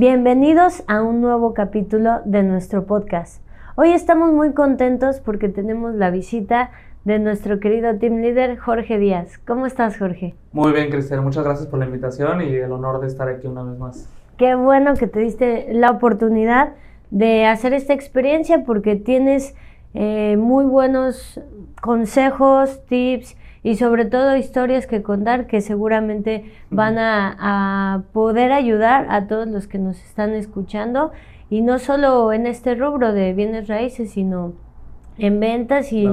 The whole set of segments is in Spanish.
Bienvenidos a un nuevo capítulo de nuestro podcast. Hoy estamos muy contentos porque tenemos la visita de nuestro querido team leader Jorge Díaz. ¿Cómo estás, Jorge? Muy bien, Cristian. Muchas gracias por la invitación y el honor de estar aquí una vez más. Qué bueno que te diste la oportunidad de hacer esta experiencia porque tienes eh, muy buenos consejos, tips y sobre todo historias que contar que seguramente van a, poder ayudar a todos los que nos están escuchando y no solo en este rubro de bienes raíces, sino en ventas y,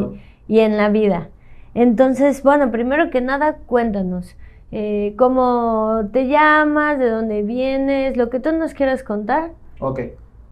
en la vida. Entonces, bueno, primero que nada, cuéntanos. Eh, ¿Cómo te llamas? ¿De dónde vienes? Lo que tú nos quieras contar. Ok.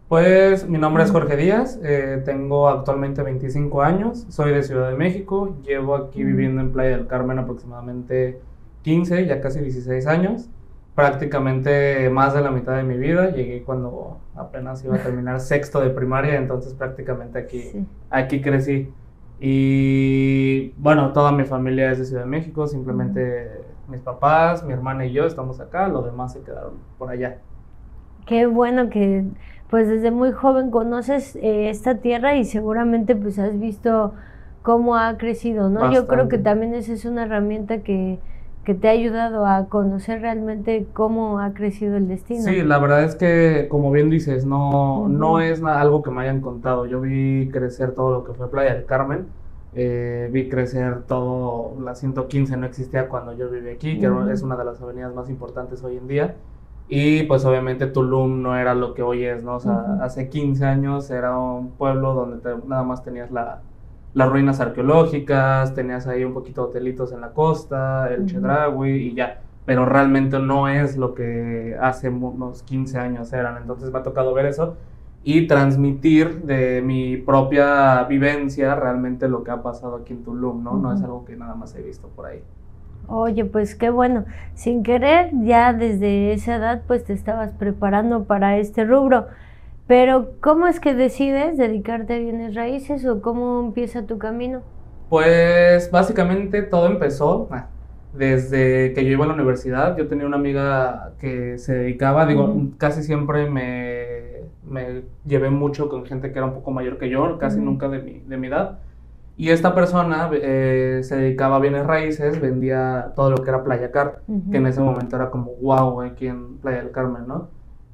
Pues mi nombre es Jorge Díaz, eh, tengo actualmente 25 años, soy de Ciudad de México, llevo aquí viviendo en Playa del Carmen aproximadamente 15, ya casi 16 años, prácticamente más de la mitad de mi vida, llegué cuando apenas iba a terminar sexto de primaria, entonces prácticamente aquí, aquí crecí. Y bueno, toda mi familia es de Ciudad de México, simplemente mis papás, mi hermana y yo estamos acá, los demás se quedaron por allá. Qué bueno que pues desde muy joven conoces eh, esta tierra y seguramente pues has visto cómo ha crecido, ¿no? Yo creo que también esa es una herramienta que, te ha ayudado a conocer realmente cómo ha crecido el destino. Sí, la verdad es que, como bien dices, no, no es algo que me hayan contado. Yo vi crecer todo lo que fue Playa del Carmen. Eh, vi crecer todo, la 115 no existía cuando yo viví aquí, que es una de las avenidas más importantes hoy en día. Y pues obviamente Tulum no era lo que hoy es, ¿no? O sea, hace 15 años era un pueblo donde nada más tenías la, las ruinas arqueológicas, tenías ahí un poquito de hotelitos en la costa, el uh y ya. Pero realmente no es lo que hace unos 15 años eran. Entonces me ha tocado ver eso y transmitir de mi propia vivencia realmente lo que ha pasado aquí en Tulum, ¿no? No es algo que nada más he visto por ahí. Oye, pues qué bueno. Sin querer, ya desde esa edad, pues te estabas preparando para este rubro. Pero, ¿cómo es que decides dedicarte a bienes raíces o cómo empieza tu camino? Pues básicamente todo empezó ah, desde que yo iba a la universidad. Yo tenía una amiga que se dedicaba, digo, casi siempre me, me, llevé mucho con gente que era un poco mayor que yo, casi nunca de mi, de mi edad. Y esta persona eh, se dedicaba a bienes raíces, vendía todo lo que era Playa Car, que en ese momento era como wow aquí en Playa del Carmen, ¿no?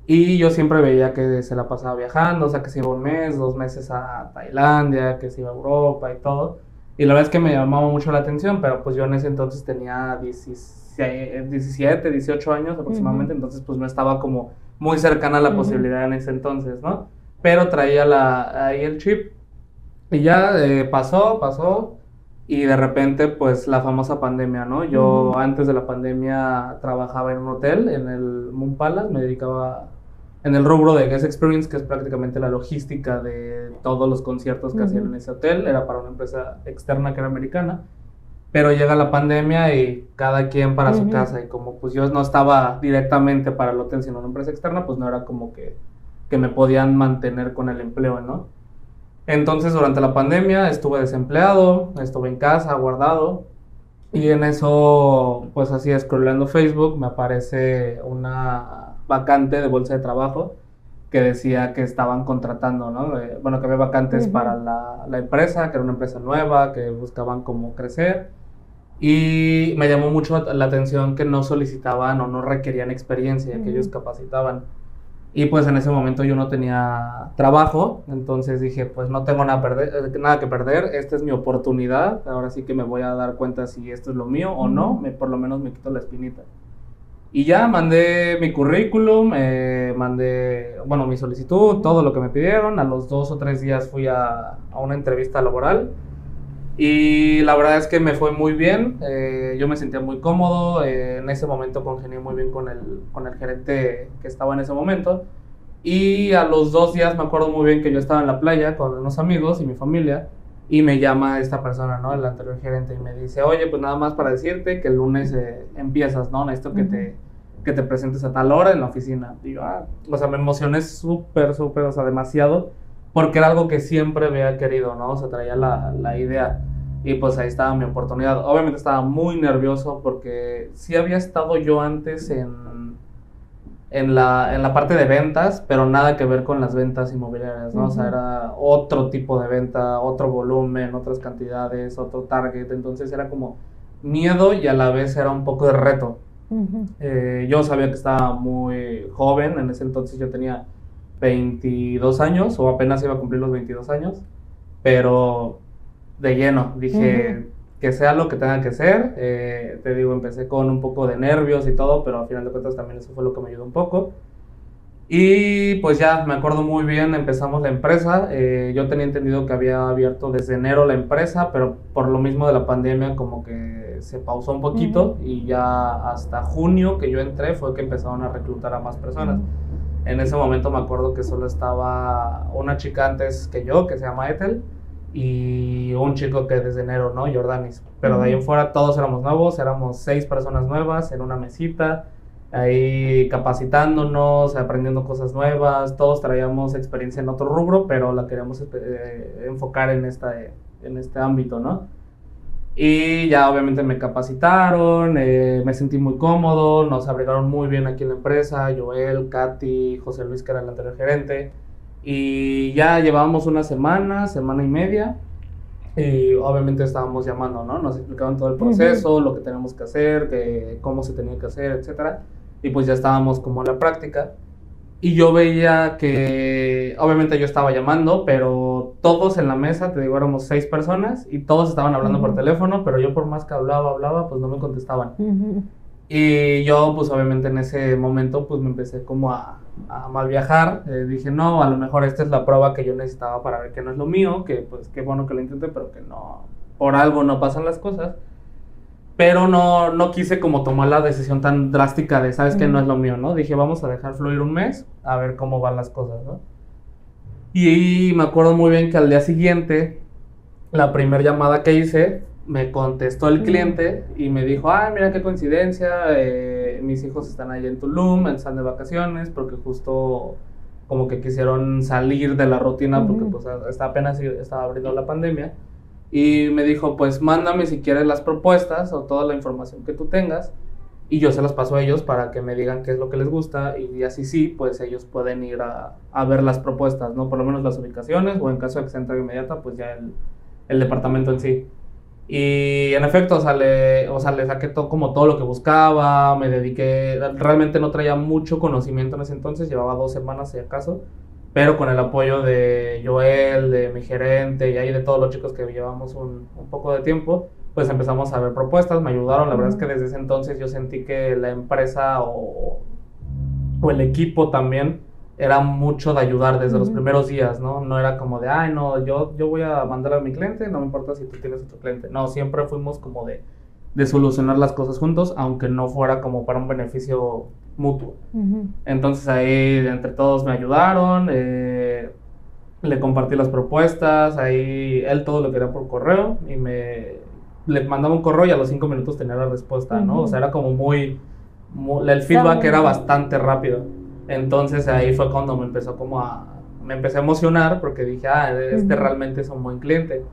Y yo siempre veía que se la pasaba viajando, o sea, que se iba un mes, dos meses a Tailandia, que se iba a Europa y todo. Y la verdad es que me llamaba mucho la atención, pero pues yo en ese entonces tenía 17, 18 años aproximadamente, entonces pues no estaba como muy cercana a la posibilidad en ese entonces, ¿no? Pero traía la, ahí el chip y ya eh, pasó, pasó, y de repente, pues la famosa pandemia, ¿no? Yo antes de la pandemia trabajaba en un hotel, en el Moon Palace, me dedicaba en el rubro de Guest Experience, que es prácticamente la logística de todos los conciertos que hacían en ese hotel, era para una empresa externa que era americana. Pero llega la pandemia y cada quien para su casa y como pues yo no estaba directamente para el hotel, sino una empresa externa, pues no era como que, que me podían mantener con el empleo, ¿no? Entonces durante la pandemia estuve desempleado, estuve en casa, guardado. Y en eso, pues así, scrollando Facebook, me aparece una vacante de bolsa de trabajo que decía que estaban contratando, ¿no? Eh, bueno, que había vacantes para la, la, empresa, que era una empresa nueva, que buscaban cómo crecer. Y me llamó mucho la atención que no solicitaban o no requerían experiencia, que ellos capacitaban. Y pues en ese momento yo no tenía trabajo, entonces dije, pues no tengo nada, perder, nada que perder, esta es mi oportunidad, ahora sí que me voy a dar cuenta si esto es lo mío o no, me, por lo menos me quito la espinita. Y ya mandé mi currículum, eh, mandé, bueno, mi solicitud, todo lo que me pidieron, a los dos o tres días fui a, a una entrevista laboral y la verdad es que me fue muy bien, eh, yo me sentía muy cómodo, eh, en ese momento congenié muy bien con el, con el gerente que estaba en ese momento. Y a los dos días me acuerdo muy bien que yo estaba en la playa con unos amigos y mi familia y me llama esta persona, ¿no? El anterior gerente y me dice, oye, pues nada más para decirte que el lunes eh, empiezas, ¿no? Necesito que te, que te presentes a tal hora en la oficina. Digo, ah, o sea, me emocioné súper, súper, o sea, demasiado porque era algo que siempre había querido, ¿no? O sea, traía la, la idea. Y pues ahí estaba mi oportunidad. Obviamente estaba muy nervioso porque sí había estado yo antes en, en la, en la parte de ventas, pero nada que ver con las ventas inmobiliarias, ¿no? O sea, era otro tipo de venta, otro volumen, otras cantidades, otro target, entonces era como miedo y a la vez era un poco de reto. Eh, yo sabía que estaba muy joven, en ese entonces yo tenía 22 años o apenas iba a cumplir los 22 años, pero de lleno, dije que sea lo que tenga que ser, eh, te digo, empecé con un poco de nervios y todo, pero al final de cuentas también eso fue lo que me ayudó un poco. Y pues ya, me acuerdo muy bien, empezamos la empresa. Eh, yo tenía entendido que había abierto desde enero la empresa, pero por lo mismo de la pandemia como que se pausó un poquito y ya hasta junio que yo entré fue que empezaron a reclutar a más personas. En ese momento me acuerdo que solo estaba una chica antes que yo, que se llama Ethel, y un chico que desde enero, ¿no? Jordanis. Pero de ahí en fuera todos éramos nuevos, éramos seis personas nuevas en una mesita ahí capacitándonos, aprendiendo cosas nuevas, todos traíamos experiencia en otro rubro, pero la queríamos eh, enfocar en, esta, en este ámbito, ¿no? Y ya obviamente me capacitaron, eh, me sentí muy cómodo, nos abrigaron muy bien aquí en la empresa, Joel, Katy, José Luis, que era el anterior gerente, y ya llevábamos una semana, semana y media, y obviamente estábamos llamando, ¿no? Nos explicaban todo el proceso, lo que teníamos que hacer, que, cómo se tenía que hacer, etcétera y pues ya estábamos como en la práctica. Y yo veía que, obviamente yo estaba llamando, pero todos en la mesa, te digo, éramos seis personas y todos estaban hablando por teléfono, pero yo por más que hablaba, hablaba, pues no me contestaban. Y yo, pues obviamente en ese momento, pues me empecé como a, a mal viajar. Eh, dije, no, a lo mejor esta es la prueba que yo necesitaba para ver que no es lo mío, que pues qué bueno que lo intenté, pero que no, por algo no pasan las cosas pero no, no quise como tomar la decisión tan drástica de, sabes que no es lo mío, ¿no? Dije, vamos a dejar fluir un mes, a ver cómo van las cosas, ¿no? Y, me acuerdo muy bien que al día siguiente, la primera llamada que hice, me contestó el cliente y me dijo, ay, mira qué coincidencia, eh, mis hijos están ahí en Tulum, están de vacaciones, porque justo como que quisieron salir de la rutina, porque pues está apenas estaba abriendo la pandemia. Y me dijo, pues mándame si quieres las propuestas o toda la información que tú tengas y yo se las paso a ellos para que me digan qué es lo que les gusta y así sí, pues ellos pueden ir a, a ver las propuestas, ¿no? Por lo menos las ubicaciones o en caso de que sea entrega inmediata, pues ya el, el departamento en sí. Y en efecto, o sea, le, o sea, le saqué todo, como todo lo que buscaba, me dediqué, realmente no traía mucho conocimiento en ese entonces, llevaba dos semanas si acaso, pero con el apoyo de Joel, de mi gerente y ahí de todos los chicos que llevamos un, un, poco de tiempo, pues empezamos a ver propuestas, me ayudaron, la verdad es que desde ese entonces yo sentí que la empresa o, o el equipo también era mucho de ayudar desde los primeros días, ¿no? No era como de, ay, no, yo, yo voy a mandar a mi cliente, no me importa si tú tienes otro cliente. No, siempre fuimos como de, de solucionar las cosas juntos, aunque no fuera como para un beneficio mutuo. Entonces ahí entre todos me ayudaron, eh, le compartí las propuestas, ahí él todo lo quería por correo y me le mandaba un correo y a los cinco minutos tenía la respuesta, ¿no? O sea, era como muy, el feedback era bastante rápido. Entonces ahí fue cuando me empezó como a, me empecé a emocionar porque dije, ah, este realmente es un buen cliente.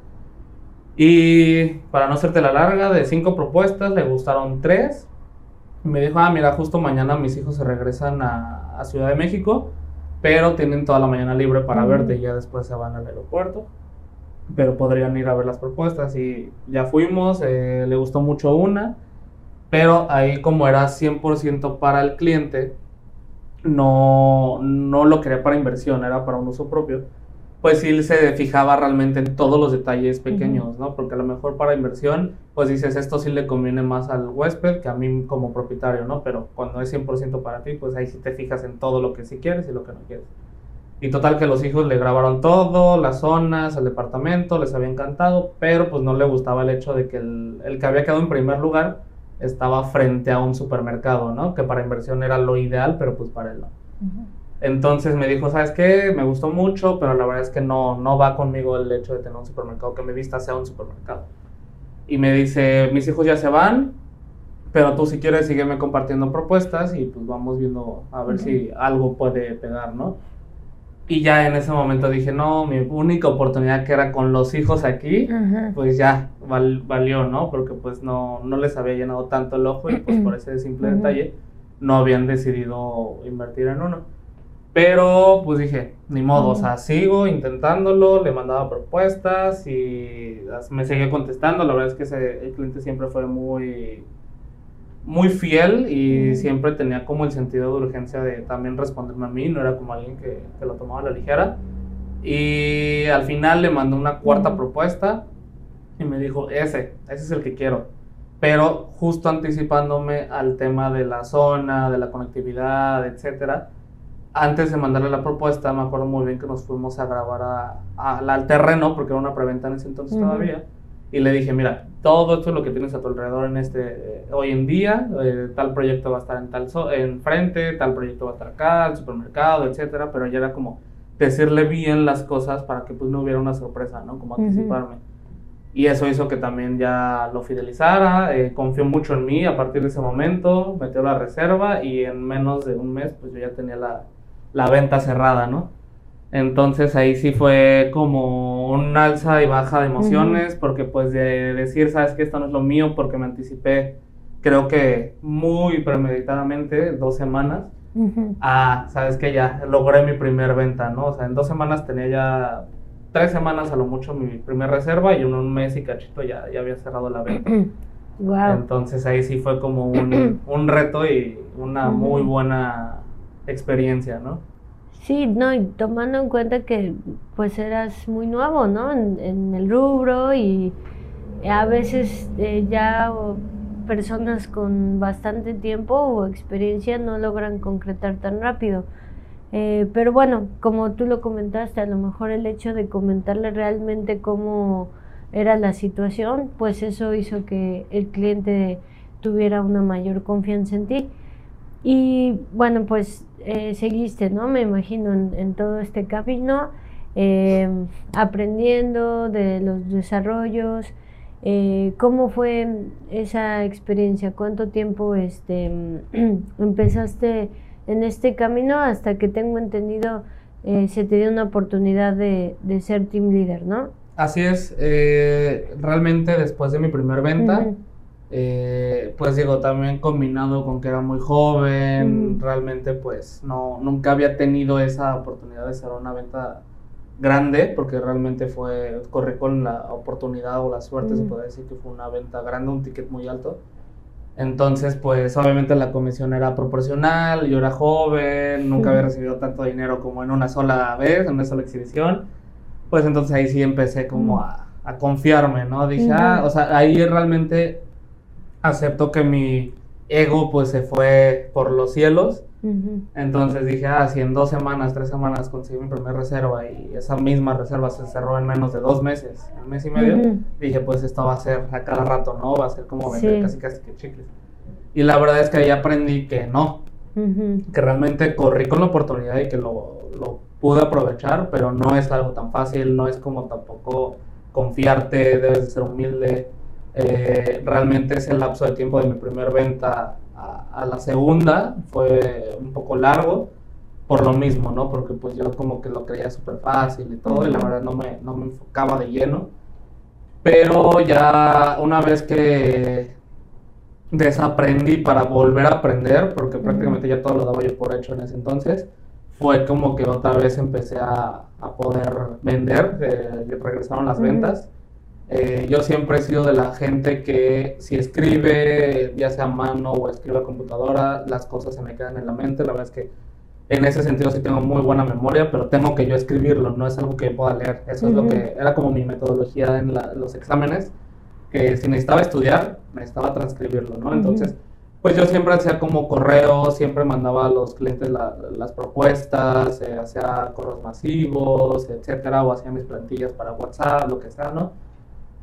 Y para no hacerte la larga, de cinco propuestas le gustaron tres me dijo, ah, mira, justo mañana mis hijos se regresan a, Ciudad de México, pero tienen toda la mañana libre para verte y ya después se van al aeropuerto. Pero podrían ir a ver las propuestas y ya fuimos, eh, le gustó mucho una, pero ahí como era 100% para el cliente, no, no lo quería para inversión, era para un uso propio pues sí se fijaba realmente en todos los detalles pequeños, ¿no? Porque a lo mejor para inversión, pues dices, esto sí le conviene más al huésped que a mí como propietario, ¿no? Pero cuando es 100% para ti, pues ahí sí te fijas en todo lo que sí quieres y lo que no quieres. Y total que los hijos le grabaron todo, las zonas, el departamento, les había encantado, pero pues no le gustaba el hecho de que el, el que había quedado en primer lugar estaba frente a un supermercado, ¿no? Que para inversión era lo ideal, pero pues para él no. Entonces me dijo, ¿sabes qué? Me gustó mucho, pero la verdad es que no, no va conmigo el hecho de tener un supermercado, que mi vista sea un supermercado. Y me dice, mis hijos ya se van, pero tú si quieres sígueme compartiendo propuestas y pues vamos viendo a ver si algo puede pegar, ¿no? Y ya en ese momento dije, no, mi única oportunidad que era con los hijos aquí, pues ya valió, ¿no? Porque pues no, no les había llenado tanto el ojo y pues por ese simple detalle no habían decidido invertir en uno. Pero pues dije, ni modo, o sea, sigo intentándolo, le mandaba propuestas y me seguía contestando. La verdad es que ese, el cliente siempre fue muy, muy fiel y siempre tenía como el sentido de urgencia de también responderme a mí, no era como alguien que, que lo tomaba a la ligera. Y al final le mandó una cuarta propuesta y me dijo, ese, ese es el que quiero. Pero justo anticipándome al tema de la zona, de la conectividad, etcétera, antes de mandarle la propuesta, me acuerdo muy bien que nos fuimos a grabar al terreno, porque era una preventa en ese entonces todavía, y le dije, mira, todo esto es lo que tienes a tu alrededor en este, eh, hoy en día, eh, tal proyecto va a estar en tal en frente, tal proyecto va a estar acá, el supermercado, etcétera, pero ya era como decirle bien las cosas para que pues no hubiera una sorpresa, ¿no? Como anticiparme. Y eso hizo que también ya lo fidelizara, eh, confió mucho en mí a partir de ese momento, metió la reserva y en menos de un mes pues yo ya tenía la, la venta cerrada, ¿no? Entonces ahí sí fue como un alza y baja de emociones, porque pues de decir, sabes que esto no es lo mío, porque me anticipé, creo que muy premeditadamente, dos semanas, a, sabes que ya logré mi primer venta, ¿no? O sea, en dos semanas tenía ya tres semanas a lo mucho mi primer reserva y en un mes y cachito ya, ya había cerrado la venta. Wow. Entonces ahí sí fue como un, un reto y una muy buena experiencia, ¿no? Sí, no, y tomando en cuenta que pues eras muy nuevo, ¿no? En, el rubro y a veces eh, ya personas con bastante tiempo o experiencia no logran concretar tan rápido. Eh, pero bueno, como tú lo comentaste, a lo mejor el hecho de comentarle realmente cómo era la situación, pues eso hizo que el cliente tuviera una mayor confianza en ti. Y bueno, pues eh, seguiste, ¿no? Me imagino en, todo este camino, em, aprendiendo de los desarrollos. Eh, ¿Cómo fue esa experiencia? ¿Cuánto tiempo este, empezaste en este camino hasta que tengo entendido eh, se te dio una oportunidad de, ser team leader, ¿no? Así es, realmente después de mi primer venta, eh, pues digo, también combinado con que era muy joven, realmente pues no, nunca había tenido esa oportunidad de hacer una venta grande, porque realmente fue, corrí con la oportunidad o la suerte, se puede decir que fue una venta grande, un ticket muy alto. Entonces, pues obviamente la comisión era proporcional, yo era joven, nunca había recibido tanto dinero como en una sola vez, en una sola exhibición. Pues entonces ahí sí empecé como a, a confiarme, ¿no? Dije, ah, o sea, ahí realmente acepto que mi ego pues se fue por los cielos. Entonces dije, ah, si en dos semanas, tres semanas conseguí mi primera reserva y esa misma reserva se cerró en menos de dos meses, un mes y medio, dije, pues esto va a ser a cada rato, ¿no? Va a ser como vender casi casi que chicles. Y la verdad es que ahí aprendí que no, que realmente corrí con la oportunidad y que lo, lo pude aprovechar, pero no es algo tan fácil, no es como tampoco confiarte, debes de ser humilde eh, realmente ese lapso de tiempo de mi primer venta a, la segunda fue un poco largo por lo mismo, ¿no? Porque pues yo como que lo creía súper fácil y todo y la verdad no me, no me enfocaba de lleno. Pero ya una vez que desaprendí para volver a aprender, porque prácticamente ya todo lo daba yo por hecho en ese entonces, fue como que otra vez empecé a, a poder vender, eh, regresaron las ventas eh, yo siempre he sido de la gente que si escribe, ya sea a mano o escribe a computadora, las cosas se me quedan en la mente. La verdad es que en ese sentido sí tengo muy buena memoria, pero tengo que yo escribirlo, no es algo que pueda leer. Eso es lo que era como mi metodología en los exámenes, que si necesitaba estudiar, necesitaba transcribirlo, ¿no? Entonces, pues yo siempre hacía como correo, siempre mandaba a los clientes las propuestas, eh, hacía correos masivos, etcétera, o hacía mis plantillas para WhatsApp, lo que sea, ¿no?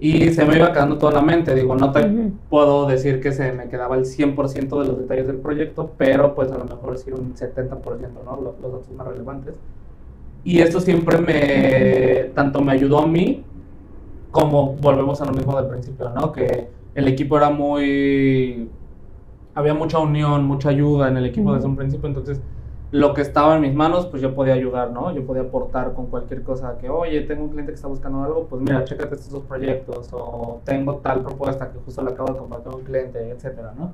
Y se me iba quedando toda la mente. Digo, no te puedo decir que se me quedaba el 100% de los detalles del proyecto, pero pues a lo mejor decir un 70%, ¿no? Los, los datos más relevantes. Y esto siempre me, tanto me ayudó a mí, como volvemos a lo mismo del principio, ¿no? Que el equipo era muy... Había mucha unión, mucha ayuda en el equipo desde un principio, entonces lo que estaba en mis manos, pues yo podía ayudar, ¿no? Yo podía aportar con cualquier cosa que, oye, tengo un cliente que está buscando algo, pues mira, chécate estos dos proyectos, o tengo tal propuesta que justo le acabo de compartir a un cliente, etcétera, ¿no?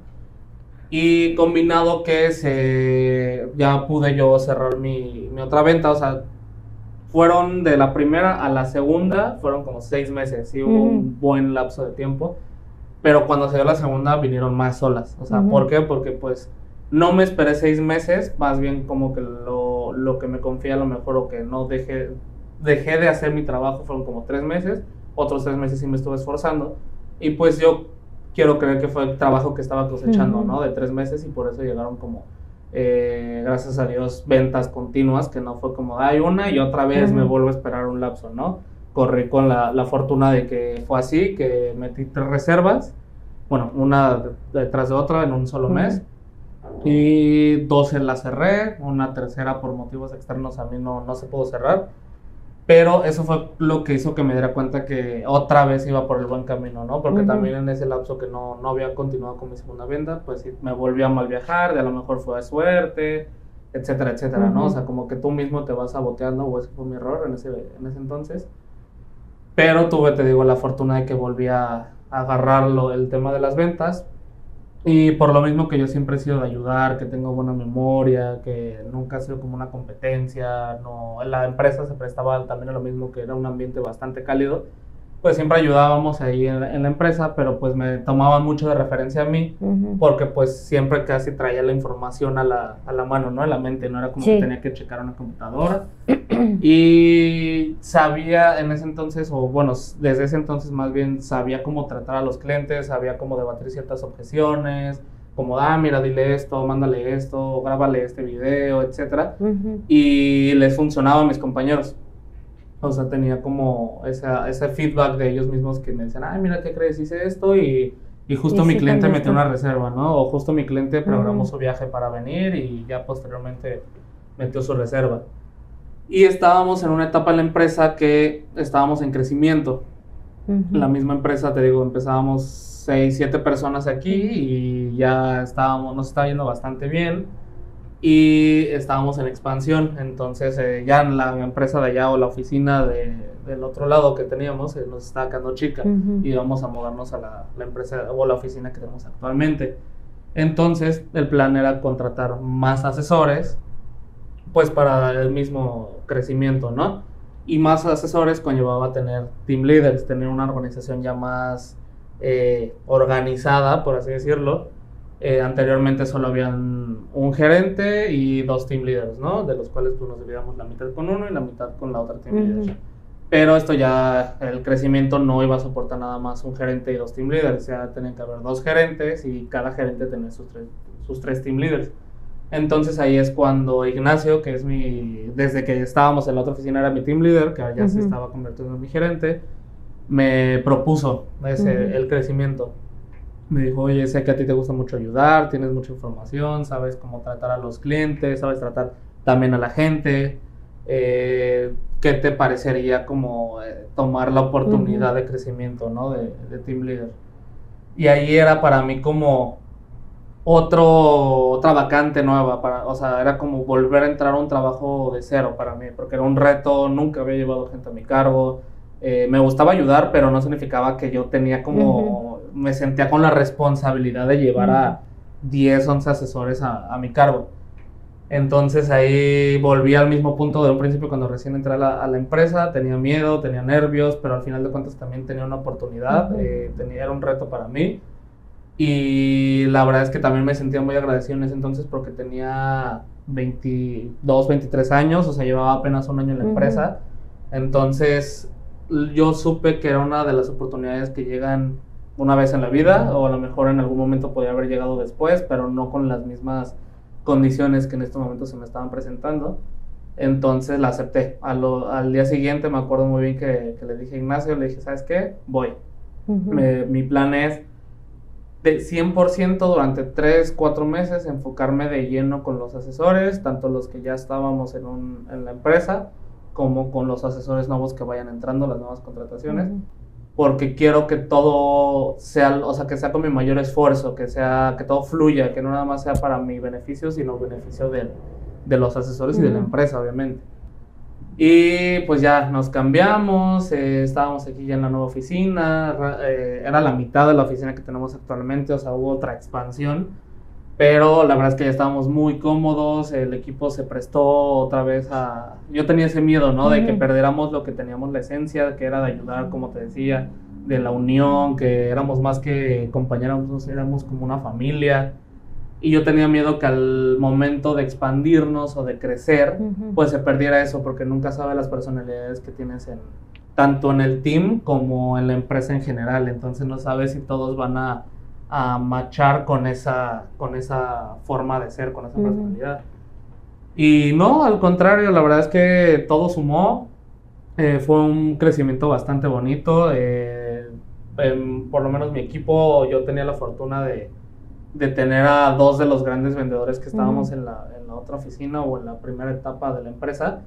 Y combinado que se, ya pude yo cerrar mi, mi otra venta, o sea, fueron de la primera a la segunda, fueron como seis meses, y hubo un buen lapso de tiempo. Pero cuando se dio la segunda vinieron más solas. O sea, ¿por qué? Porque pues no me esperé seis meses, más bien como que lo, lo que me confía a lo mejor o que no dejé, dejé de hacer mi trabajo fueron como tres meses, otros tres meses sí me estuve esforzando. Y pues yo quiero creer que fue el trabajo que estaba cosechando, ¿no? De tres meses y por eso llegaron como eh, gracias a Dios, ventas continuas, que no fue como, hay una y otra vez me vuelvo a esperar un lapso, ¿no? Corrí con la, la, fortuna de que fue así, que metí tres reservas, bueno, una detrás de otra en un solo mes, y dos las cerré, una tercera por motivos externos a mí no, no se pudo cerrar, pero eso fue lo que hizo que me diera cuenta que otra vez iba por el buen camino, ¿no? Porque también en ese lapso que no, no había continuado con mi segunda venta, pues sí, me volví a mal viajar, de a lo mejor fue de suerte, etcétera, etcétera, ¿no? O sea, como que tú mismo te vas saboteando, o ese fue mi error en ese, en ese entonces. Pero tuve, te digo, la fortuna de que volví a agarrarlo el tema de las ventas, y por lo mismo que yo siempre he sido de ayudar, que tengo buena memoria, que nunca ha sido como una competencia, no, la empresa se prestaba también a lo mismo que era un ambiente bastante cálido, pues siempre ayudábamos ahí en la, empresa, pero pues me tomaban mucho de referencia a mí, porque pues siempre casi traía la información a la, a la mano, ¿no? En la mente, no era como que tenía que checar una computadora. y sabía en ese entonces, o bueno, desde ese entonces más bien sabía cómo tratar a los clientes, sabía cómo debatir ciertas objeciones, como, ah, mira, dile esto, mándale esto, grábale este video, etc. Y les funcionaba a mis compañeros. O sea, tenía como esa, ese feedback de ellos mismos que me decían, ay, mira, ¿qué crees? Hice esto y, y justo mi cliente metió una reserva, ¿no? O justo mi cliente programó su viaje para venir y ya posteriormente metió su reserva. Y estábamos en una etapa en la empresa que estábamos en crecimiento. La misma empresa, te digo, empezábamos 6, 7 personas aquí y ya estábamos, nos estaba yendo bastante bien y estábamos en expansión. Entonces, eh, ya en la empresa de allá o la oficina de, del otro lado que teníamos eh, nos estaba quedando chica y íbamos a movernos a la, la, empresa o la oficina que tenemos actualmente. Entonces, el plan era contratar más asesores, pues para el mismo crecimiento, ¿no? Y más asesores conllevaba tener team leaders, tener una organización ya más eh, organizada, por así decirlo eh, anteriormente solo habían un gerente y dos team leaders, ¿no? De los cuales pues, nos dividíamos la mitad con uno y la mitad con la otra team leader. Pero esto ya, el crecimiento no iba a soportar nada más un gerente y dos team leaders. Sea, tenían que haber dos gerentes y cada gerente tenía sus tres, sus tres team leaders. Entonces ahí es cuando Ignacio, que es mi, desde que estábamos en la otra oficina era mi team leader, que ya se estaba convirtiendo en mi gerente, me propuso ese, el crecimiento me dijo, oye, sé que a ti te gusta mucho ayudar, tienes mucha información, sabes cómo tratar a los clientes, sabes tratar también a la gente. Eh, ¿Qué te parecería como eh, tomar la oportunidad de crecimiento, ¿no? De, de, Team Leader. Y ahí era para mí como otro, otra vacante nueva, para, o sea, era como volver a entrar a un trabajo de cero para mí, porque era un reto, nunca había llevado gente a mi cargo, eh, me gustaba ayudar, pero no significaba que yo tenía como, me sentía con la responsabilidad de llevar a 10, 11 asesores a, mi cargo. Entonces ahí volví al mismo punto de un principio cuando recién entré a la, empresa, tenía miedo, tenía nervios, pero al final de cuentas también tenía una oportunidad, eh, tenía, era un reto para mí. Y la verdad es que también me sentía muy agradecido en ese entonces porque tenía 22, 23 años, o sea, llevaba apenas un año en la empresa. Entonces yo supe que era una de las oportunidades que llegan una vez en la vida, o a lo mejor en algún momento podría haber llegado después, pero no con las mismas condiciones que en este momento se me estaban presentando. Entonces la acepté. al día siguiente me acuerdo muy bien que, le dije a Ignacio, le dije, ¿sabes qué? Voy. mi plan es de 100% durante 3, 4 meses enfocarme de lleno con los asesores, tanto los que ya estábamos en, un, en la empresa, como con los asesores nuevos que vayan entrando, las nuevas contrataciones, porque quiero que todo sea, o sea, que sea con mi mayor esfuerzo, que sea, que todo fluya, que no nada más sea para mi beneficio, sino beneficio de, de los asesores y de la empresa, obviamente. Y pues ya nos cambiamos, eh, estábamos aquí ya en la nueva oficina, eh, era la mitad de la oficina que tenemos actualmente, o sea, hubo otra expansión pero la verdad es que ya estábamos muy cómodos, el equipo se prestó otra vez a... Yo tenía ese miedo, ¿no? De que perdiéramos lo que teníamos la esencia, que era de ayudar, como te decía, de la unión, que éramos más que compañeros, éramos como una familia. Y yo tenía miedo que al momento de expandirnos o de crecer, pues se perdiera eso, porque nunca sabes las personalidades que tienes en, tanto en el team como en la empresa en general. Entonces no sabes si todos van a a machar con esa, con esa forma de ser, con esa personalidad. Y no, al contrario, la verdad es que todo sumó. Eh, fue un crecimiento bastante bonito. Eh, por lo menos mi equipo, yo tenía la fortuna de, de, tener a dos de los grandes vendedores que estábamos en, la, en, la, otra oficina o en la primera etapa de la empresa,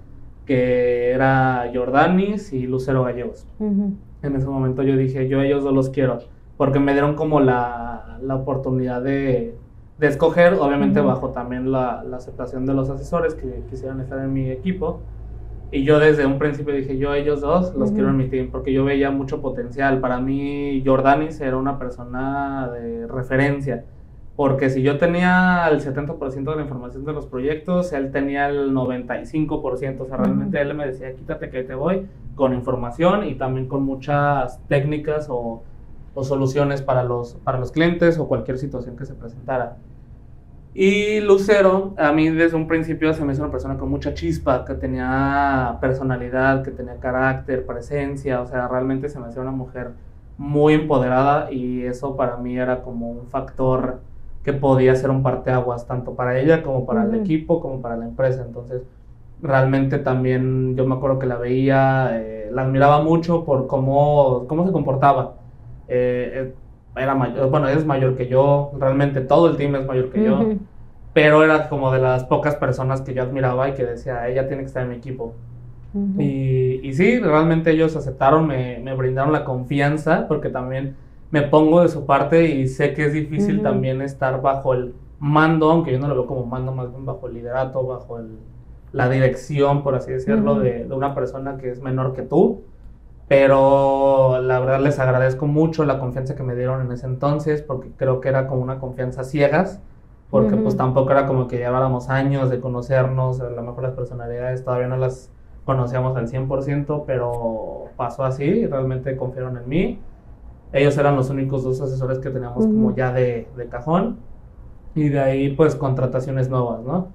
que era Jordanis y Lucero Gallegos. En ese momento yo dije, yo ellos dos los quiero porque me dieron como la, la oportunidad de, de, escoger, obviamente bajo también la, la, aceptación de los asesores que quisieran estar en mi equipo. Y yo desde un principio dije, yo ellos dos los quiero en mi team, porque yo veía mucho potencial. Para mí, Jordanis era una persona de referencia, porque si yo tenía el 70% de la información de los proyectos, él tenía el 95%. O sea, realmente él me decía, quítate que te voy, con información y también con muchas técnicas o o soluciones para los, para los clientes o cualquier situación que se presentara. Y Lucero, a mí desde un principio se me hizo una persona con mucha chispa, que tenía personalidad, que tenía carácter, presencia, o sea, realmente se me hacía una mujer muy empoderada y eso para mí era como un factor que podía ser un parteaguas tanto para ella como para el equipo como para la empresa. Entonces, realmente también yo me acuerdo que la veía, eh, la admiraba mucho por cómo, cómo se comportaba eh, era mayor, bueno, es mayor que yo, realmente todo el team es mayor que yo, pero era como de las pocas personas que yo admiraba y que decía, ella tiene que estar en mi equipo. y, y, sí, realmente ellos aceptaron, me, me, brindaron la confianza, porque también me pongo de su parte y sé que es difícil también estar bajo el mando, aunque yo no lo veo como mando, más bien bajo el liderato, bajo el, la dirección, por así decirlo, de, de, una persona que es menor que tú pero la verdad les agradezco mucho la confianza que me dieron en ese entonces, porque creo que era como una confianza ciegas, porque pues tampoco era como que lleváramos años de conocernos, a lo mejor las personalidades todavía no las conocíamos al 100%, pero pasó así, realmente confiaron en mí. Ellos eran los únicos dos asesores que teníamos como ya de, de cajón, y de ahí pues contrataciones nuevas, ¿no?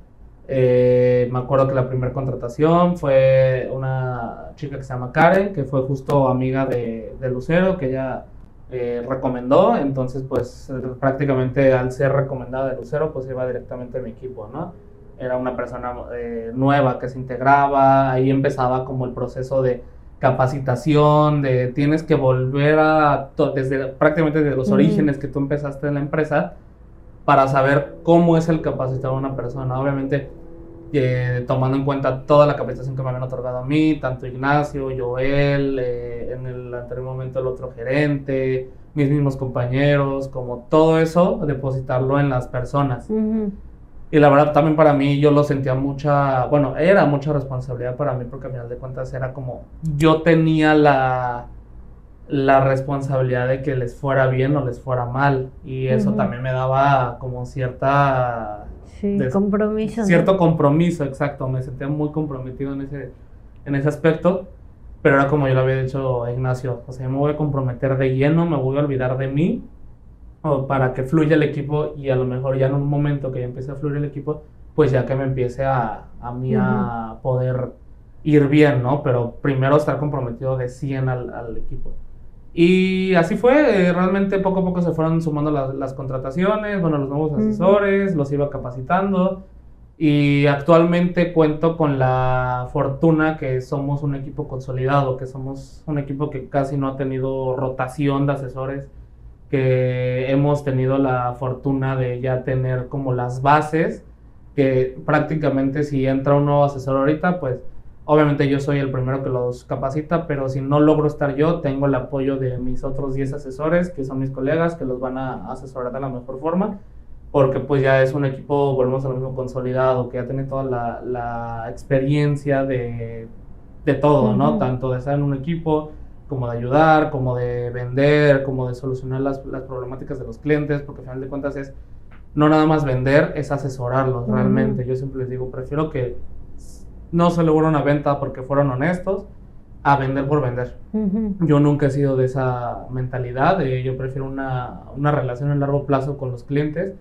Eh, me acuerdo que la primera contratación fue una chica que se llama Karen, que fue justo amiga de, Lucero, que ella eh, recomendó. Entonces, pues prácticamente al ser recomendada de Lucero, pues iba directamente a mi equipo, ¿no? Era una persona eh, nueva que se integraba, ahí empezaba como el proceso de capacitación, de tienes que volver a, desde prácticamente desde los orígenes que tú empezaste en la empresa, para saber cómo es el capacitar a una persona. Obviamente, eh, tomando en cuenta toda la capacitación que me habían otorgado a mí, tanto Ignacio, Joel, eh, en el anterior momento el otro gerente, mis mismos compañeros, como todo eso, depositarlo en las personas. Y la verdad también para mí yo lo sentía mucha, bueno, era mucha responsabilidad para mí porque al final de cuentas era como yo tenía la, la responsabilidad de que les fuera bien o les fuera mal. Y eso también me daba como cierta Sí, compromiso. Cierto compromiso, exacto. Me sentía muy comprometido en ese, en ese aspecto. Pero era como yo lo había dicho a Ignacio. O sea, me voy a comprometer de lleno, me voy a olvidar de mí o para que fluya el equipo y a lo mejor ya en un momento que ya empiece a fluir el equipo, pues ya que me empiece a, a mí a poder ir bien, ¿no? Pero primero estar comprometido de 100 al, al equipo. Y así fue, eh, realmente poco a poco se fueron sumando las, contrataciones, bueno, los nuevos asesores, los iba capacitando. Y actualmente cuento con la fortuna que somos un equipo consolidado, que somos un equipo que casi no ha tenido rotación de asesores, que hemos tenido la fortuna de ya tener como las bases, que prácticamente si entra un nuevo asesor ahorita, pues Obviamente yo soy el primero que los capacita, pero si no logro estar yo, tengo el apoyo de mis otros 10 asesores, que son mis colegas, que los van a asesorar de la mejor forma, porque pues ya es un equipo, volvemos a lo mismo, consolidado, que ya tiene toda la, la experiencia de, de todo, ¿no? Tanto de estar en un equipo, como de ayudar, como de vender, como de solucionar las, las problemáticas de los clientes, porque al final de cuentas es no nada más vender, es asesorarlos realmente. Yo siempre les digo, prefiero que no se logre una venta porque fueron honestos a vender por vender. Yo nunca he sido de esa mentalidad, yo prefiero una, una, relación a largo plazo con los clientes,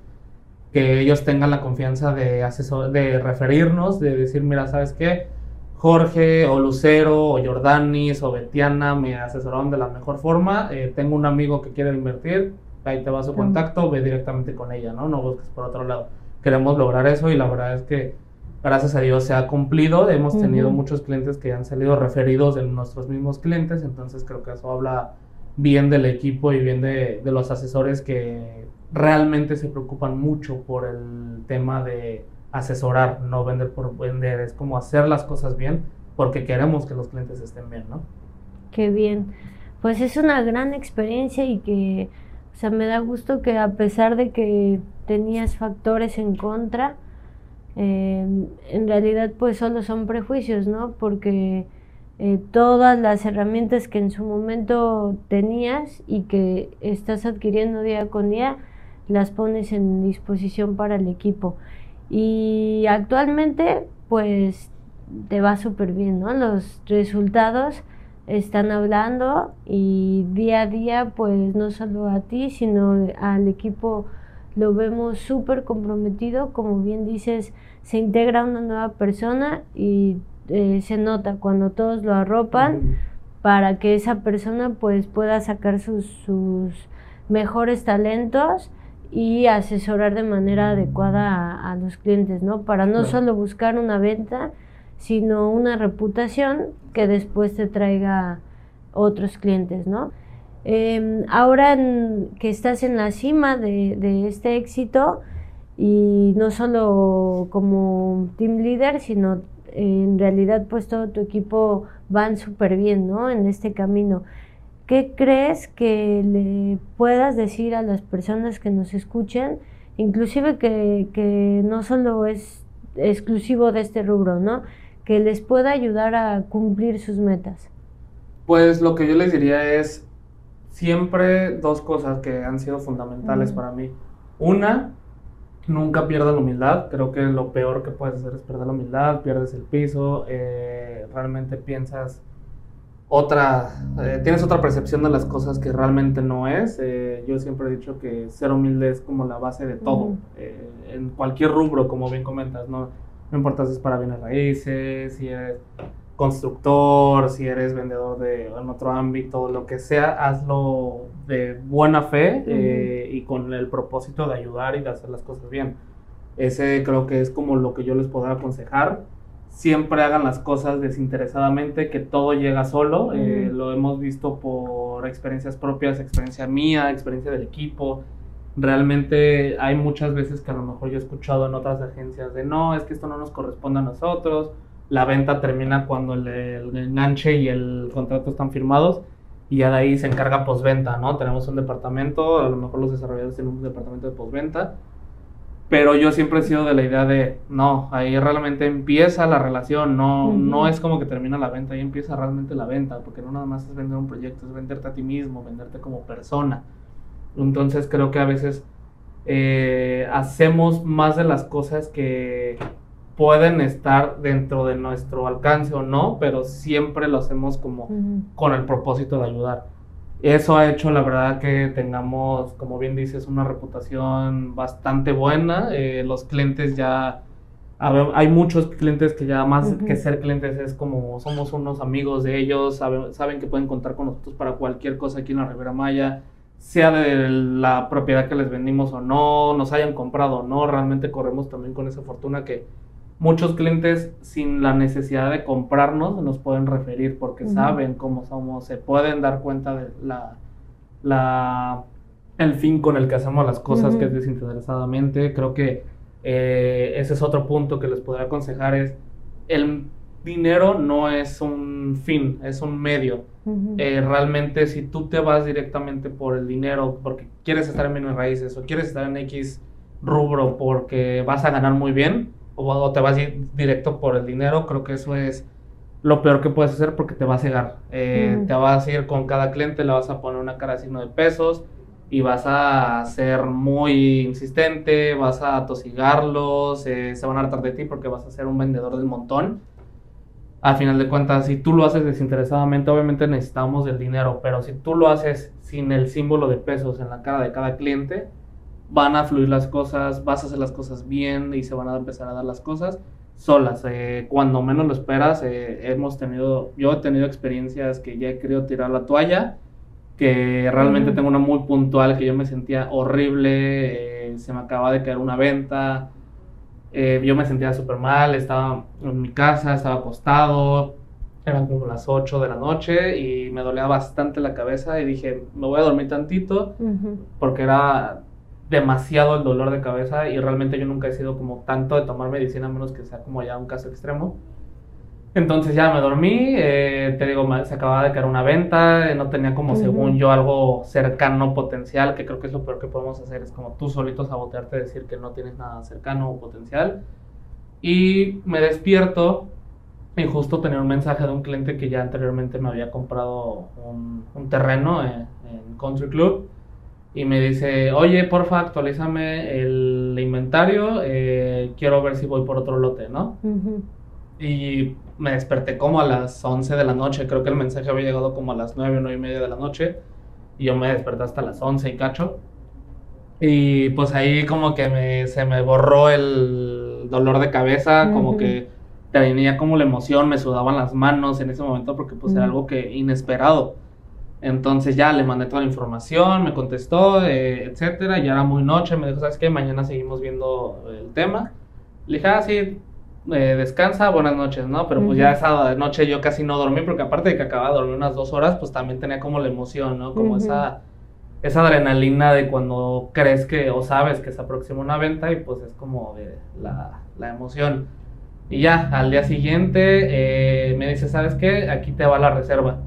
que ellos tengan la confianza de, asesor, de referirnos, de decir, mira, ¿sabes qué? Jorge o Lucero o Jordanis o Betiana me asesoraron de la mejor forma, eh, tengo un amigo que quiere invertir, ahí te va su contacto, ve directamente con ella, ¿no? No busques por otro lado. Queremos lograr eso y la verdad es que gracias a Dios se ha cumplido. Hemos tenido muchos clientes que han salido referidos de nuestros mismos clientes, entonces creo que eso habla bien del equipo y bien de, de los asesores que realmente se preocupan mucho por el tema de asesorar, no vender por vender, es como hacer las cosas bien porque queremos que los clientes estén bien, ¿no? Qué bien. Pues es una gran experiencia y que, o sea, me da gusto que a pesar de que tenías factores en contra, Em, en realidad pues solo son prejuicios, ¿no? Porque eh, todas las herramientas que en su momento tenías y que estás adquiriendo día con día, las pones en disposición para el equipo. Y actualmente pues te va súper bien, ¿no? Los resultados están hablando y día a día pues no solo a ti, sino al equipo lo vemos súper comprometido, como bien dices, se integra una nueva persona y eh, se nota cuando todos lo arropan para que esa persona pues pueda sacar sus, sus mejores talentos y asesorar de manera adecuada a, los clientes, ¿no? Para no solo buscar una venta, sino una reputación que después te traiga otros clientes, ¿no? Em, ahora que estás en la cima de, este éxito, y no solo como team leader, sino en realidad pues todo tu equipo van súper bien, ¿no? En este camino. ¿Qué crees que le puedas decir a las personas que nos escuchen, inclusive que, que no solo es exclusivo de este rubro, ¿no? Que les pueda ayudar a cumplir sus metas. Pues lo que yo les diría es, siempre dos cosas que han sido fundamentales para mí. Una, nunca pierdas la humildad. Creo que lo peor que puedes hacer es perder la humildad, pierdes el piso, eh, realmente piensas otra, eh, tienes otra percepción de las cosas que realmente no es. Eh, yo siempre he dicho que ser humilde es como la base de todo, en cualquier rubro, como bien comentas, no, no importa si es para bienes raíces, si eres constructor, si eres vendedor de en otro ámbito, lo que sea, hazlo de buena fe eh, y con el propósito de ayudar y de hacer las cosas bien. Ese creo que es como lo que yo les podría aconsejar. Siempre hagan las cosas desinteresadamente, que todo llega solo. Eh, lo hemos visto por experiencias propias, experiencia mía, experiencia del equipo. Realmente hay muchas veces que a lo mejor yo he escuchado en otras agencias de no, es que esto no nos corresponde a nosotros la venta termina cuando el, enganche y el contrato están firmados y ya de ahí se encarga postventa, ¿no? Tenemos un departamento, a lo mejor los desarrolladores tienen un departamento de postventa, pero yo siempre he sido de la idea de, no, ahí realmente empieza la relación, no, no es como que termina la venta, ahí empieza realmente la venta, porque no nada más es vender un proyecto, es venderte a ti mismo, venderte como persona. Entonces creo que a veces eh, hacemos más de las cosas que pueden estar dentro de nuestro alcance o no, pero siempre lo hacemos como con el propósito de ayudar. Eso ha hecho, la verdad, que tengamos, como bien dices, una reputación bastante buena. Eh, los clientes ya, hay muchos clientes que ya más que ser clientes es como somos unos amigos de ellos, saben, saben que pueden contar con nosotros para cualquier cosa aquí en la Ribera Maya sea de la propiedad que les vendimos o no, nos hayan comprado o no, realmente corremos también con esa fortuna que muchos clientes sin la necesidad de comprarnos nos pueden referir porque saben cómo somos, se pueden dar cuenta de la, la el fin con el que hacemos las cosas, que es desinteresadamente. Creo que eh, ese es otro punto que les podría aconsejar es el dinero no es un fin, es un medio. Eh, realmente si tú te vas directamente por el dinero porque quieres estar en bienes raíces o quieres estar en X rubro porque vas a ganar muy bien, o, te vas directo por el dinero, creo que eso es lo peor que puedes hacer porque te va a cegar. Eh, te vas a ir con cada cliente, le vas a poner una cara de signo de pesos y vas a ser muy insistente, vas a tosigarlos, eh, se van a hartar de ti porque vas a ser un vendedor del montón. Al final de cuentas, si tú lo haces desinteresadamente, obviamente necesitamos el dinero, pero si tú lo haces sin el símbolo de pesos en la cara de cada cliente, van a fluir las cosas, vas a hacer las cosas bien y se van a empezar a dar las cosas solas. Eh, cuando menos lo esperas, eh, hemos tenido, yo he tenido experiencias que ya he querido tirar la toalla que realmente tengo una muy puntual, que yo me sentía horrible, eh, se me acaba de caer una venta, eh, yo me sentía súper mal, estaba en mi casa, estaba acostado, eran como las 8 de la noche y me dolía bastante la cabeza y dije, me voy a dormir tantito porque era demasiado el dolor de cabeza y realmente yo nunca he sido como tanto de tomar medicina, a menos que sea como ya un caso extremo. Entonces ya me dormí, eh, te digo, se acababa de caer una venta, eh, no tenía como según yo algo cercano potencial, que creo que es lo peor que podemos hacer, es como tú solito sabotearte, decir que no tienes nada cercano o potencial. Y me despierto y justo tenía un mensaje de un cliente que ya anteriormente me había comprado un, terreno en, Country Club y me dice, oye, porfa, actualízame el inventario, eh, quiero ver si voy por otro lote, ¿no? Y me desperté como a las 11 de la noche. Creo que el mensaje había llegado como a las 9, 9 y media de la noche. Y yo me desperté hasta las 11 y cacho. Y pues ahí como que me, se me borró el dolor de cabeza, como que tenía como la emoción, me sudaban las manos en ese momento porque pues era algo que inesperado. Entonces ya le mandé toda la información, me contestó, eh, etcétera. Ya era muy noche, me dijo, ¿sabes qué? Mañana seguimos viendo el tema. Le dije, ah, sí, eh, descansa, buenas noches, ¿no? Pero pues ya esa noche yo casi no dormí, porque aparte de que acababa de dormir unas dos horas, pues también tenía como la emoción, ¿no? Como esa, esa adrenalina de cuando crees que o sabes que se aproxima una venta y pues es como de la, la emoción. Y ya, al día siguiente eh, me dice, ¿sabes qué? Aquí te va la reserva.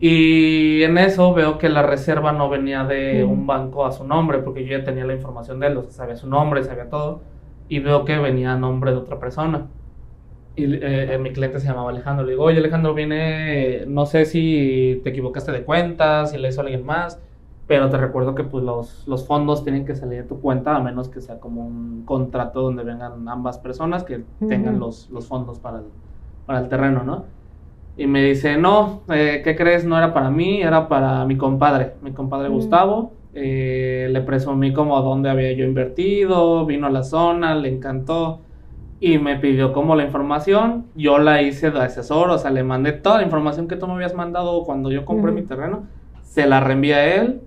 Y en eso veo que la reserva no venía de un banco a su nombre, porque yo ya tenía la información de él, o sea, sabía su nombre, sabía todo y veo que venía a nombre de otra persona. Y eh, mi cliente se llamaba Alejandro. Le digo, oye Alejandro, viene, no sé si te equivocaste de cuenta, si le hizo alguien más, pero te recuerdo que pues los, los fondos tienen que salir de tu cuenta a menos que sea como un contrato donde vengan ambas personas que tengan los, los fondos para el, para el terreno, ¿no? Y me dice, no, eh, ¿qué crees? No era para mí, era para mi compadre, mi compadre Gustavo. Eh, le presumí como dónde había yo invertido, vino a la zona, le encantó y me pidió como la información. Yo la hice de asesor, o sea, le mandé toda la información que tú me habías mandado cuando yo compré mi terreno, se la reenvié a él,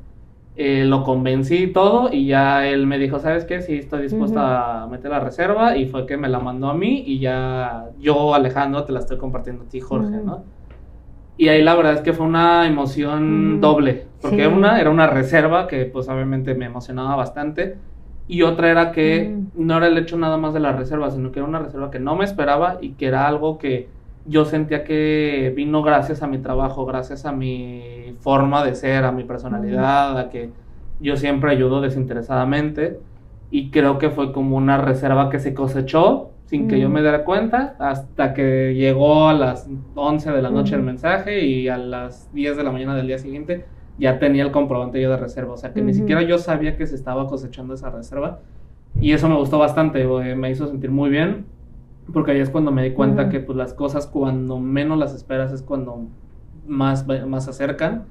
eh, lo convencí y todo y ya él me dijo, ¿sabes qué? Sí, estoy dispuesta a meter la reserva y fue que me la mandó a mí y ya yo, Alejandro, te la estoy compartiendo a ti, Jorge, ¿no? Y ahí la verdad es que fue una emoción doble, porque una era una reserva que pues obviamente me emocionaba bastante y otra era que no era el hecho nada más de la reserva, sino que era una reserva que no me esperaba y que era algo que yo sentía que vino gracias a mi trabajo, gracias a mi forma de ser, a mi personalidad, a que yo siempre ayudo desinteresadamente. Y creo que fue como una reserva que se cosechó sin que yo me diera cuenta, hasta que llegó a las 11 de la noche el mensaje y a las 10 de la mañana del día siguiente ya tenía el comprobante yo de reserva. O sea que ni siquiera yo sabía que se estaba cosechando esa reserva. Y eso me gustó bastante, me hizo sentir muy bien, porque ahí es cuando me di cuenta que pues las cosas cuando menos las esperas es cuando más, más se acercan.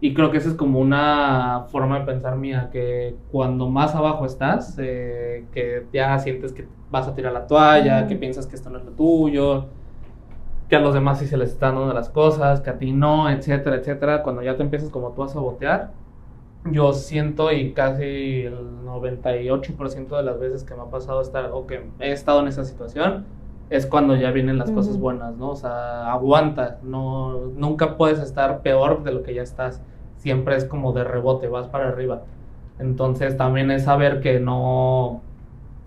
Y creo que esa es como una forma de pensar mía, que cuando más abajo estás, eh, que ya sientes que vas a tirar la toalla, que piensas que esto no es lo tuyo, que a los demás sí se les están dando las cosas, que a ti no, etcétera, etcétera. Cuando ya te empiezas como tú a sabotear, yo siento y casi el 98% de las veces que me ha pasado estar o que he estado en esa situación, es cuando ya vienen las cosas buenas, ¿no? O sea, aguanta, no, nunca puedes estar peor de lo que ya estás, siempre es como de rebote, vas para arriba. Entonces también es saber que no,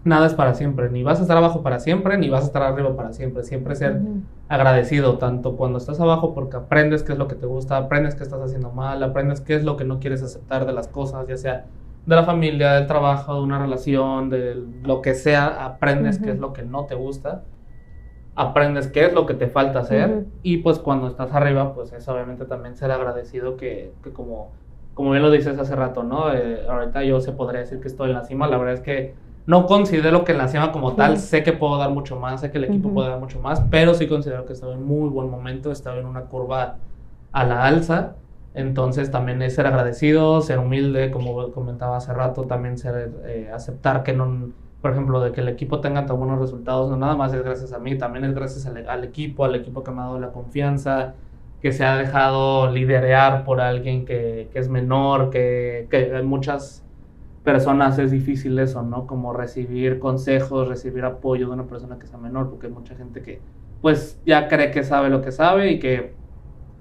nada es para siempre, ni vas a estar abajo para siempre, ni vas a estar arriba para siempre, siempre ser agradecido, tanto cuando estás abajo porque aprendes qué es lo que te gusta, aprendes qué estás haciendo mal, aprendes qué es lo que no quieres aceptar de las cosas, ya sea de la familia, del trabajo, de una relación, de lo que sea, aprendes qué es lo que no te gusta. Aprendes qué es lo que te falta hacer. Y pues cuando estás arriba pues es obviamente también ser agradecido que, que, como como bien lo dices hace rato, ¿no? Eh, ahorita yo se podría decir que estoy en la cima, la verdad es que no considero que en la cima como tal, sé que puedo dar mucho más, sé que el equipo puede dar mucho más, pero sí considero que estoy en muy buen momento, estoy en una curva a la alza, entonces también es ser agradecido, ser humilde, como comentaba hace rato, también ser, eh, aceptar que no, por ejemplo, de que el equipo tenga tan buenos resultados, no nada más es gracias a mí, también es gracias al, equipo, al equipo que me ha dado la confianza, que se ha dejado liderear por alguien que, que es menor, que, que hay muchas personas es difícil eso, ¿no? Como recibir consejos, recibir apoyo de una persona que sea menor, porque hay mucha gente que pues ya cree que sabe lo que sabe y que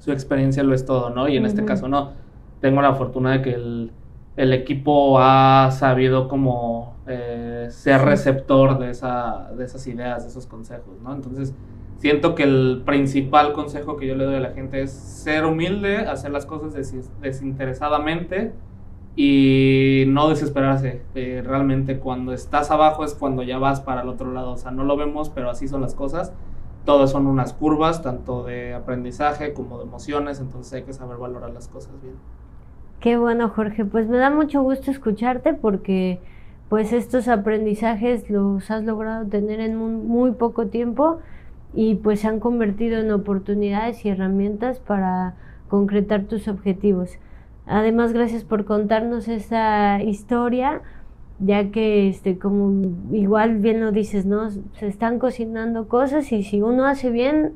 su experiencia lo es todo, ¿no? Y en este caso no. Tengo la fortuna de que el, equipo ha sabido como eh, ser receptor de, esa, de esas ideas, de esos consejos, ¿no? Entonces, siento que el principal consejo que yo le doy a la gente es ser humilde, hacer las cosas desinteresadamente y no desesperarse. Eh, realmente cuando estás abajo es cuando ya vas para el otro lado. O sea, no lo vemos, pero así son las cosas todas son unas curvas, tanto de aprendizaje como de emociones, entonces hay que saber valorar las cosas bien. Qué bueno, Jorge. Pues me da mucho gusto escucharte porque pues estos aprendizajes los has logrado tener en muy, poco tiempo y pues se han convertido en oportunidades y herramientas para concretar tus objetivos. Además, gracias por contarnos esa historia ya que este como igual bien lo dices no se están cocinando cosas y si uno hace bien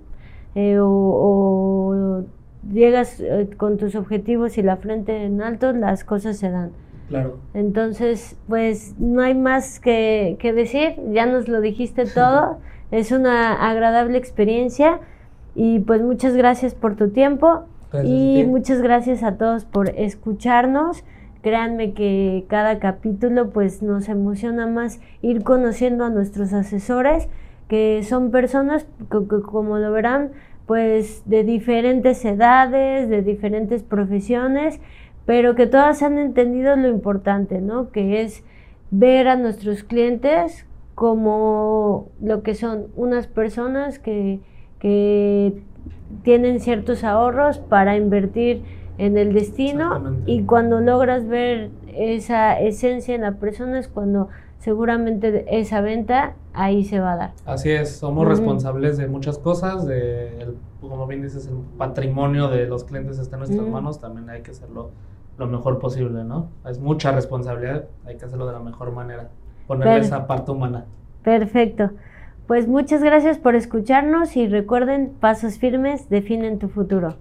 eh, o, llegas eh, con tus objetivos y la frente en alto las cosas se dan. Claro. Entonces pues no hay más que, que decir. Ya nos lo dijiste todo. Es una agradable experiencia y pues muchas gracias por tu tiempo y muchas gracias a todos por escucharnos Créanme que cada capítulo pues nos emociona más ir conociendo a nuestros asesores, que son personas que, como lo verán, pues de diferentes edades, de diferentes profesiones, pero que todas han entendido lo importante, ¿no? Que es ver a nuestros clientes como lo que son unas personas que, que tienen ciertos ahorros para invertir en el destino y cuando logras ver esa esencia en la persona es cuando seguramente esa venta ahí se va a dar. Así es, somos responsables de muchas cosas, de como bien dices, el patrimonio de los clientes está en nuestras manos, también hay que hacerlo lo mejor posible, ¿no? Es mucha responsabilidad, hay que hacerlo de la mejor manera, ponerle esa parte humana. Perfecto. Pues muchas gracias por escucharnos y recuerden, pasos firmes definen tu futuro.